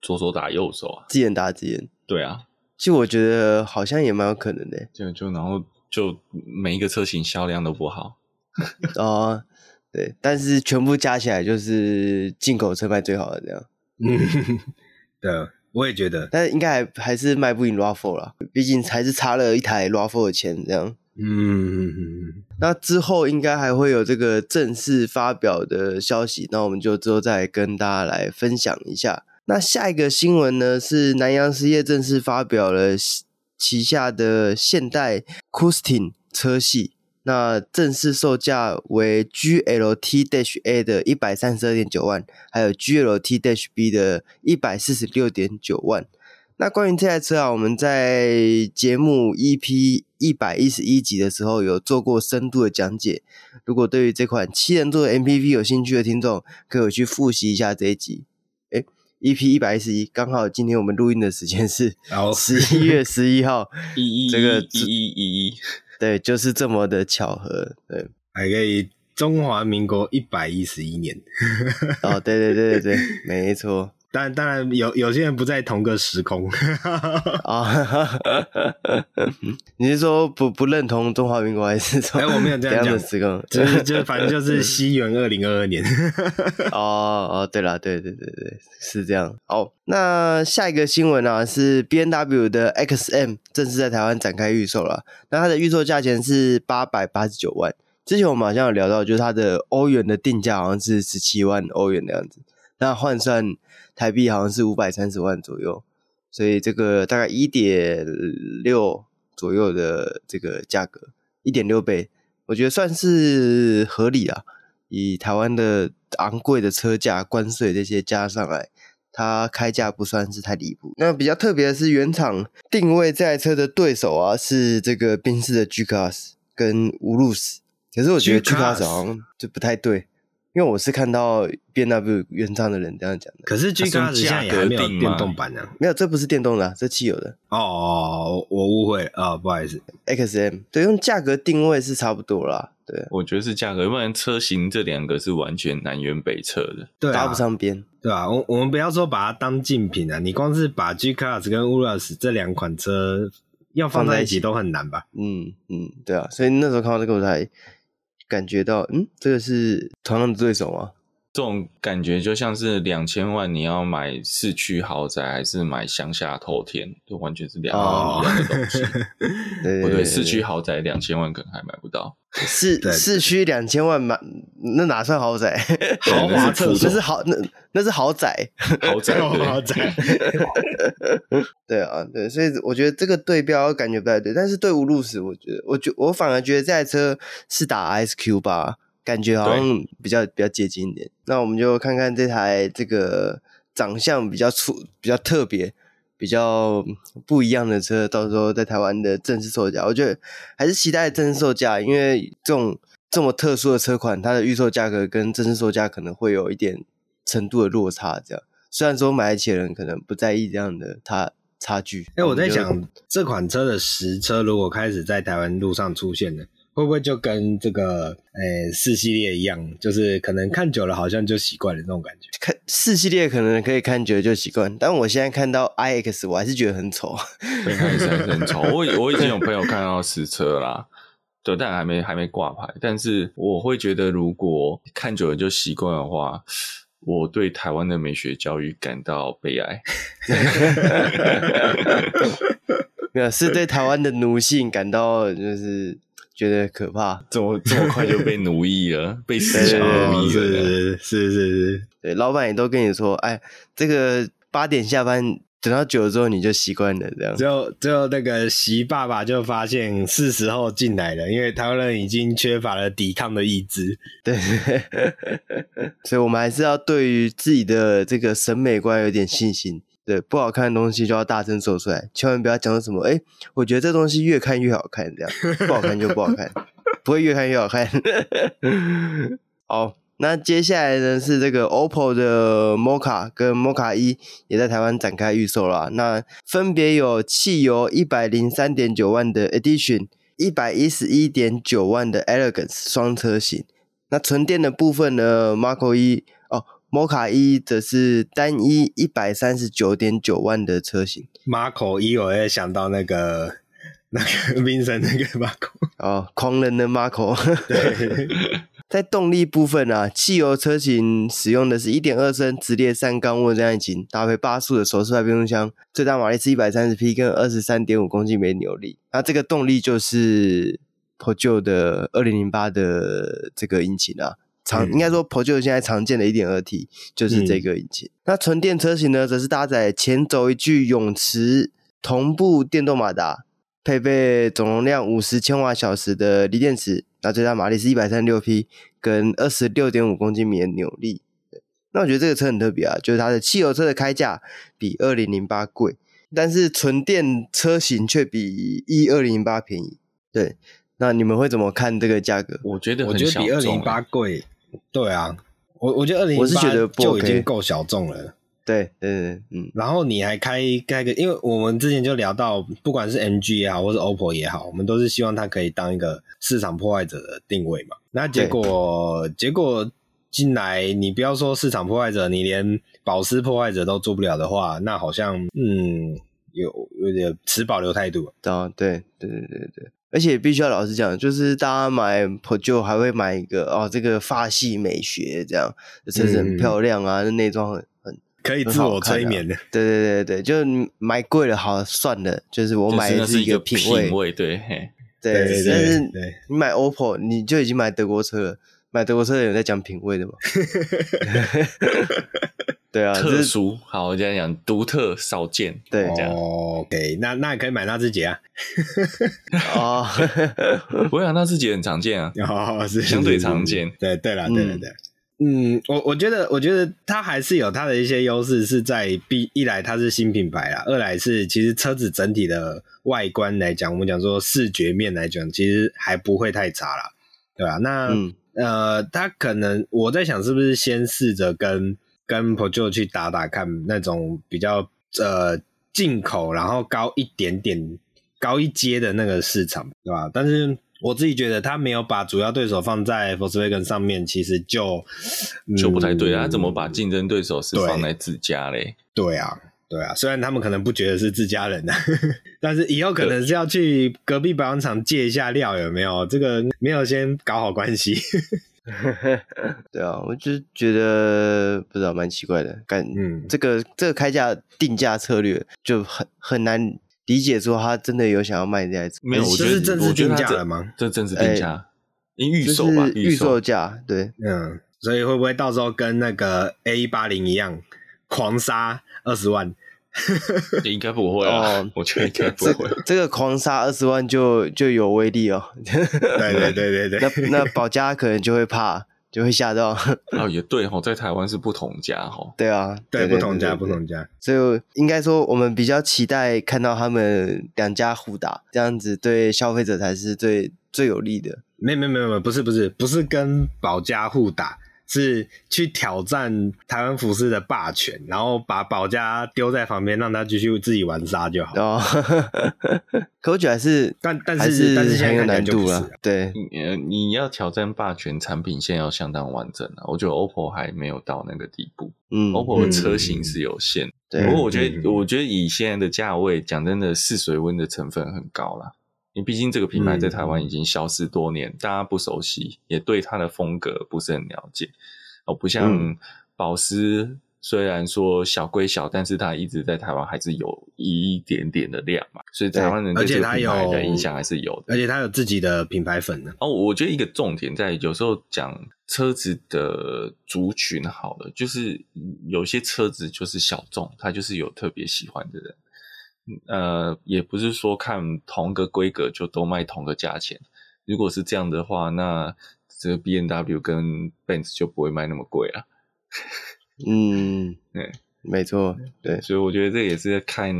左手打右手啊，自演打自演。对啊，其实我觉得好像也蛮有可能的。就就然后就每一个车型销量都不好。哦，对，但是全部加起来就是进口车卖最好的这样。嗯，对，我也觉得，但是应该还还是卖不赢 RAV4 啦，毕竟还是差了一台 RAV4 的钱这样。嗯，那之后应该还会有这个正式发表的消息，那我们就之后再跟大家来分享一下。那下一个新闻呢，是南阳实业正式发表了旗下的现代 Custin 车系，那正式售价为 GLT-A 的一百三十二点九万，还有 gltdhb 的一百四十六点九万。那关于这台车啊，我们在节目 EP 一百一十一集的时候有做过深度的讲解。如果对于这款七人座的 MPV 有兴趣的听众，可以去复习一下这一集。诶 EP 一百一十一，刚好今天我们录音的时间是十一月十一号，一一这个一一一一，对，就是这么的巧合，对，还可以中华民国一百一十一年。哦，对对对对对，没错。当当然有有些人不在同个时空 啊，你是说不不认同中华民国还是说？哎，我没有这样讲时空，就是就反正就是西元二零二二年。哦哦，对了，对对对对，是这样。哦，那下一个新闻啊，是 B N W 的 XM 正式在台湾展开预售了。那它的预售价钱是八百八十九万。之前我们好像有聊到，就是它的欧元的定价好像是十七万欧元的样子。那换算台币好像是五百三十万左右，所以这个大概一点六左右的这个价格，一点六倍，我觉得算是合理啊。以台湾的昂贵的车价、关税这些加上来，它开价不算是太离谱。那比较特别的是，原厂定位这台车的对手啊，是这个宾士的 G Class 跟 Urus，可是我觉得 G Class 好像就不太对。因为我是看到 BMW 原厂的人这样讲的，可是 G Class 现在也还没有电动版呢、啊，没有，这不是电动的、啊，这汽油的。哦，我误会啊、哦，不好意思，XM 对，用价格定位是差不多啦。对，我觉得是价格，要不然车型这两个是完全南辕北辙的，对、啊，搭不上边，对吧、啊？我我们不要说把它当竞品啊，你光是把 G Class 跟 Urus 这两款车要放在一起都很难吧？嗯嗯，对啊，所以那时候看到这个我才感觉到，嗯，这个是同样的对手吗？这种感觉就像是两千万，你要买市区豪宅还是买乡下透天，就完全是两个不一样的东西。不 对，市区豪宅两千万可能还买不到。市市区两千万买，那哪算豪宅？豪华厕所那是豪，那那是豪宅，豪宅，豪宅。对啊，对，所以我觉得这个对标感觉不太对。但是对无路时，我觉得，我觉我反而觉得这台车是打 SQ 吧。感觉好像比较比较接近一点，那我们就看看这台这个长相比较出、比较特别、比较不一样的车，到时候在台湾的正式售价，我觉得还是期待正式售价，因为这种这么特殊的车款，它的预售价格跟正式售价可能会有一点程度的落差。这样，虽然说买得起的人可能不在意这样的差差距。哎，我在想，这款车的实车如果开始在台湾路上出现了。会不会就跟这个诶四系列一样，就是可能看久了好像就习惯了那种感觉？看四系列可能可以看久了就习惯，但我现在看到 iX 我还是觉得很丑，对，还是很丑。我我已经有朋友看到实车啦，对，但还没还没挂牌。但是我会觉得，如果看久了就习惯的话，我对台湾的美学教育感到悲哀。没有，是对台湾的奴性感到就是。觉得可怕，这么这么快就被奴役了，被思想奴役了，是是是是，对，老板也都跟你说，哎，这个八点下班，等到久了之后你就习惯了，这样。最后最后那个习爸爸就发现是时候进来了，因为台湾人已经缺乏了抵抗的意志，对，所以我们还是要对于自己的这个审美观有点信心。对，不好看的东西就要大声说出来，千万不要讲什么。哎，我觉得这东西越看越好看，这样不好看就不好看，不会越看越好看。好，那接下来呢是这个 OPPO 的 Mocha 跟 Mocha E 也在台湾展开预售了。那分别有汽油一百零三点九万的 Edition，一百一十一点九万的 Elegance 双车型。那纯电的部分呢，Mach E。摩卡一则是单一一百三十九点九万的车型。Marco 一，我也想到那个那个 Vincent 那个 Marco 哦，狂人的 Marco。对，在动力部分啊，汽油车型使用的是一点二升直列三缸涡轮引擎，搭配八速的手自排变速箱，最大马力是一百三十匹，跟二十三点五公斤每扭力。那这个动力就是 Peugeot 的二零零八的这个引擎啊。常应该说，Peugeot 现在常见的一点二 T 就是这个引擎。嗯、那纯电车型呢，则是搭载前轴一具永磁同步电动马达，配备总容量五十千瓦小时的锂电池，那最大马力是一百三十六匹，跟二十六点五公斤米的扭力。那我觉得这个车很特别啊，就是它的汽油车的开价比二零零八贵，但是纯电车型却比一二零零八便宜。对，那你们会怎么看这个价格？我觉得我觉得比二零零八贵。对啊，我我觉得二零零八就已经够小众了。对对对，嗯。然后你还开开个，因为我们之前就聊到，不管是 MG 也好，或是 OPPO 也好，我们都是希望它可以当一个市场破坏者的定位嘛。那结果结果进来，你不要说市场破坏者，你连保湿破坏者都做不了的话，那好像嗯，有有点持保留态度。哦，对对对对对。而且必须要老实讲，就是大家买 Peugeot 还会买一个哦，这个法系美学这样，车子很漂亮啊，那内装很很可以自我催眠的。对对对对，就买贵了好算了，就是我买的是一个品味，品味 对对，但是你买 OPPO 你就已经买德国车了，买德国车有在讲品味的吗？对啊，特殊好，我这样讲，独特少见，对，这样。OK，那那也可以买纳智捷啊。哦，我想纳智捷很常见啊，哦，是相对常见。对，对了，对了，对，嗯，我我觉得，我觉得它还是有它的一些优势，是在 B 一来它是新品牌啦，二来是其实车子整体的外观来讲，我们讲说视觉面来讲，其实还不会太差啦，对吧？那、嗯、呃，它可能我在想，是不是先试着跟跟 Peugeot 去打打看，那种比较呃进口，然后高一点点、高一阶的那个市场，对吧？但是我自己觉得他没有把主要对手放在 Volkswagen 上面，其实就、嗯、就不太对啊。他怎么把竞争对手是放在自家嘞？对啊，对啊，虽然他们可能不觉得是自家人的，但是以后可能是要去隔壁保养厂借一下料，有没有？这个没有先搞好关系。对啊，我就觉得不知道蛮奇怪的，感嗯，这个这个开价定价策略就很很难理解，说他真的有想要卖这台车？没有，我觉得是正式定价了吗？这正式定价，因预售吧，预售价，对，嗯，所以会不会到时候跟那个 A 一八零一样，狂杀二十万？应该不会哦，我觉得应该不会。这个狂杀二十万就就有威力哦。对对对对对，那那保家可能就会怕，就会吓到。哦，也对哦，在台湾是不同家哈。对啊，对不同家不同家，所以应该说我们比较期待看到他们两家互打，这样子对消费者才是最最有利的。没没没没，不是不是不是跟保家互打。是去挑战台湾服饰的霸权，然后把保家丢在旁边，让他继续自己玩沙就好。哦，可我觉得还是，但但是但是现在很有难度了。对，你你要挑战霸权，产品线要相当完整啊。我觉得 OPPO 还没有到那个地步。嗯，OPPO 的车型是有限。对，不过我觉得，我觉得以现在的价位，讲真的，试水温的成分很高啦。因为毕竟这个品牌在台湾已经消失多年，嗯、大家不熟悉，也对它的风格不是很了解。哦，不像保时，虽然说小归小，但是它一直在台湾还是有一点点的量嘛。所以台湾人对这个品牌的印象还是有的，而且它有自己的品牌粉呢。哦，我觉得一个重点在有时候讲车子的族群好了，就是有些车子就是小众，他就是有特别喜欢的人。呃，也不是说看同个规格就都卖同个价钱。如果是这样的话，那这个 B N W 跟 Benz 就不会卖那么贵了。嗯，对，没错，对。所以我觉得这也是看，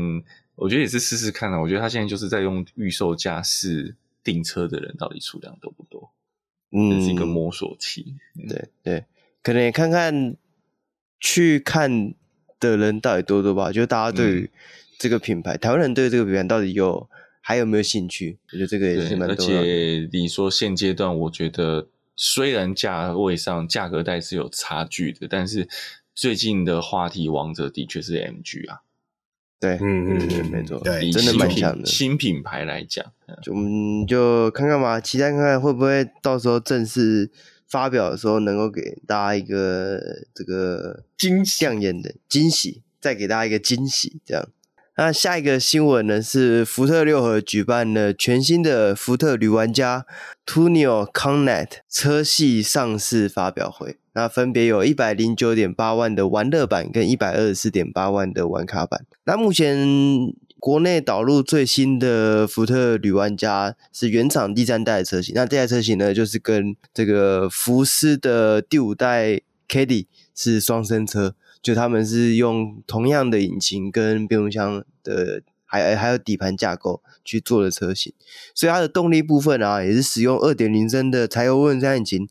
我觉得也是试试看啊。我觉得他现在就是在用预售价试订车的人到底数量多不多，嗯，这是一个摸索期。嗯、对对，可能也看看去看的人到底多不多吧，就大家对于、嗯。这个品牌，台湾人对这个品牌到底有还有没有兴趣？我觉得这个也是蛮多的。而且你说现阶段，我觉得虽然价位上价格带是有差距的，但是最近的话题王者的确是 MG 啊。对，嗯嗯嗯，没错，对，真的蛮强的。新品牌来讲，就我们就看看吧，期待看看会不会到时候正式发表的时候，能够给大家一个这个惊亮眼的惊喜，再给大家一个惊喜，这样。那下一个新闻呢，是福特六合举办了全新的福特女玩家 TUNIO Connect 车系上市发表会。那分别有一百零九点八万的玩乐版跟一百二十四点八万的玩卡版。那目前国内导入最新的福特女玩家是原厂第三代的车型。那这台车型呢，就是跟这个福斯的第五代 Caddy 是双生车。就他们是用同样的引擎跟变速箱的，还还有底盘架构去做的车型，所以它的动力部分啊，也是使用二点零升的柴油涡轮增压引擎，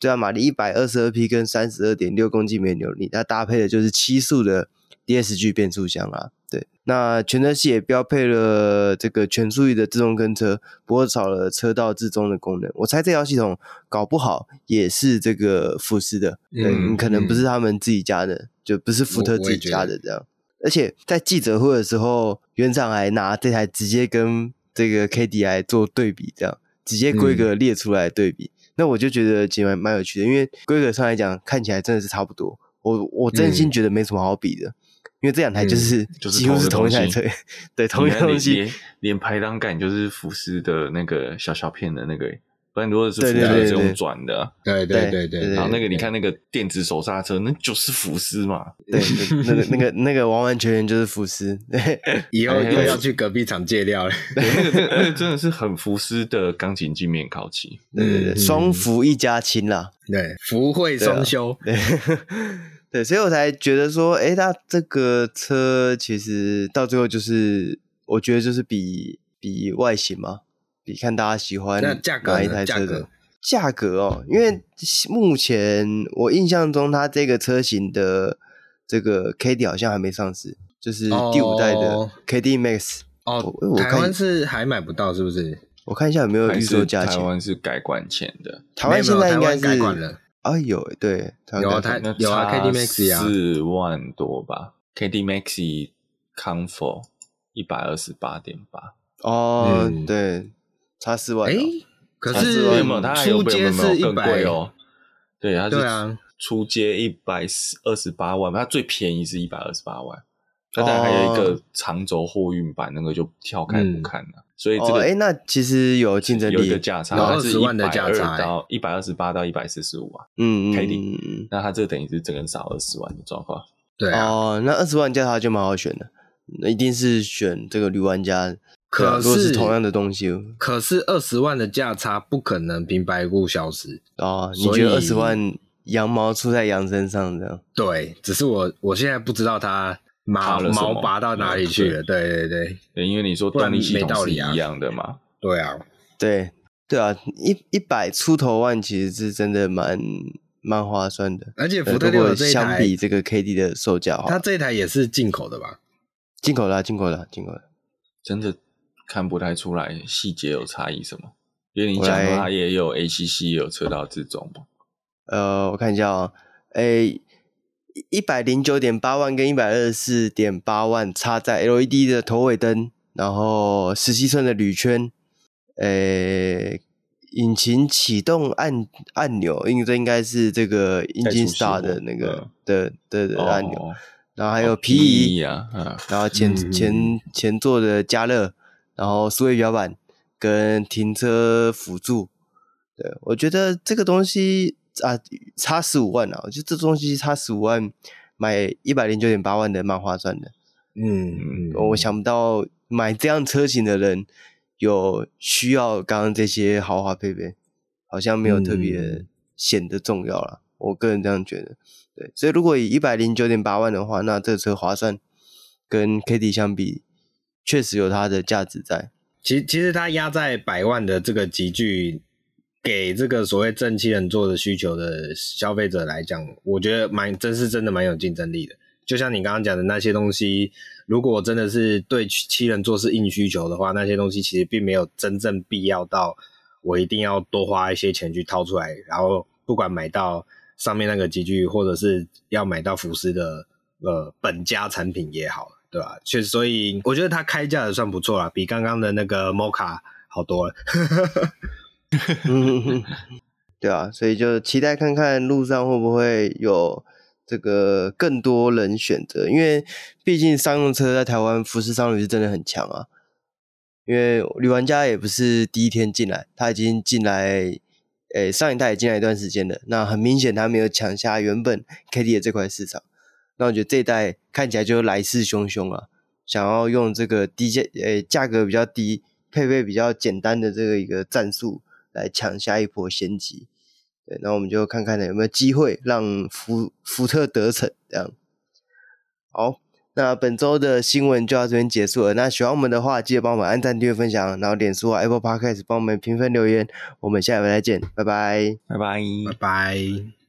最大马力一百二十二匹跟三十二点六公斤每牛力，它搭配的就是七速的 DSG 变速箱啊。对，那全车系也标配了这个全速域的自动跟车，不过少了车道自中的功能。我猜这套系统搞不好也是这个福斯的，嗯、对，你可能不是他们自己家的，嗯、就不是福特自己家的这样。而且在记者会的时候，原厂还拿这台直接跟这个 KDI 做对比，这样直接规格列出来对比。嗯、那我就觉得其实蛮蛮有趣的，因为规格上来讲看起来真的是差不多。我我真心觉得没什么好比的。嗯因为这两台就是几乎是同一台车，对，同一个东西，连连排档杆就是福斯的那个小小片的那个，不然如果是福斯是用转的，对对对对，然后那个你看那个电子手刹车，那就是福斯嘛，对，那个那个那个完完全全就是福斯，以后又要去隔壁厂借料了，那个那个那个真的是很福斯的钢琴镜面烤漆，对对对，双福一家亲啦，对，福慧双修，对。对，所以我才觉得说，诶，它这个车其实到最后就是，我觉得就是比比外形嘛，比看大家喜欢哪一台车的价格，格哦。因为目前我印象中，它这个车型的这个 K D 好像还没上市，就是第五代的 K D Max 哦。哦，台湾是还买不到，是不是？我看一下有没有预售价钱。台湾是改管前的，台湾现在应该是改管了。啊有对，有啊，它有啊，K D Max 四万多吧，K D Max Comfort 一百二十八点八。哦，对，差四万。哎，可是没有，它还有没有没有更贵哦？对，它对啊，初阶一百二十八万，它最便宜是一百二十八万。它当然还有一个长轴货运版，那个就跳开不看了。所以这个哎，那其实有竞争力，有一个价差，二十万的价差到一百二十八到一百四十五啊。嗯嗯嗯，那它这等于是整个少二十万的状况。对啊，哦，那二十万价差就蛮好选的，那一定是选这个旅玩家。可是，是同样的东西，可是二十万的价差不可能平白无故消失哦。你觉得二十万羊毛出在羊身上这样？对，只是我我现在不知道它毛毛拔到哪里去了。对对对，对，因为你说动力系统是一样的嘛。对啊，对对啊，一一百出头万其实是真的蛮蛮划算的。而且福特六这相比这个 K D 的售价，它这台也是进口的吧？进口的，进口的，进口的，真的。看不太出来细节有差异什么，因为你讲说它也有 ACC 也有车道自动嘛。呃，我看一下哦，诶，一百零九点八万跟一百二十四点八万差在 LED 的头尾灯，然后十七寸的铝圈，诶，引擎启动按按钮，因为这应该是这个 Engine Start 的那个的的的按钮，哦、然后还有皮椅啊，然后前、嗯、前前座的加热。然后数位表板跟停车辅助，对，我觉得这个东西啊，差十五万啊，我觉得这东西差十五万买一百零九点八万的蛮划算的。嗯，嗯，我想不到买这样车型的人有需要刚刚这些豪华配备，好像没有特别显得重要了。嗯、我个人这样觉得，对，所以如果以一百零九点八万的话，那这车划算，跟 KD 相比。确实有它的价值在。其其实它压在百万的这个级距，给这个所谓正七人座的需求的消费者来讲，我觉得蛮真是真的蛮有竞争力的。就像你刚刚讲的那些东西，如果真的是对七人座是硬需求的话，那些东西其实并没有真正必要到我一定要多花一些钱去掏出来，然后不管买到上面那个级距，或者是要买到福斯的呃本家产品也好。对吧？确实，所以我觉得它开价也算不错啦，比刚刚的那个 Mocha 好多了。嗯，对啊，所以就期待看看路上会不会有这个更多人选择，因为毕竟商用车在台湾福斯商旅是真的很强啊。因为旅玩家也不是第一天进来，他已经进来，诶，上一代也进来一段时间了。那很明显，他没有抢下原本 KD 的这块市场。那我觉得这一代看起来就来势汹汹啊，想要用这个低价，诶，价格比较低、配备比较简单的这个一个战术来抢下一波先机。对，那我们就看看有没有机会让福福特得逞。这样，好，那本周的新闻就到这边结束了。那喜欢我们的话，记得帮我们按赞、订阅、分享，然后脸书、Apple Podcast 帮我们评分留言。我们下回再见，拜拜，拜拜，拜拜。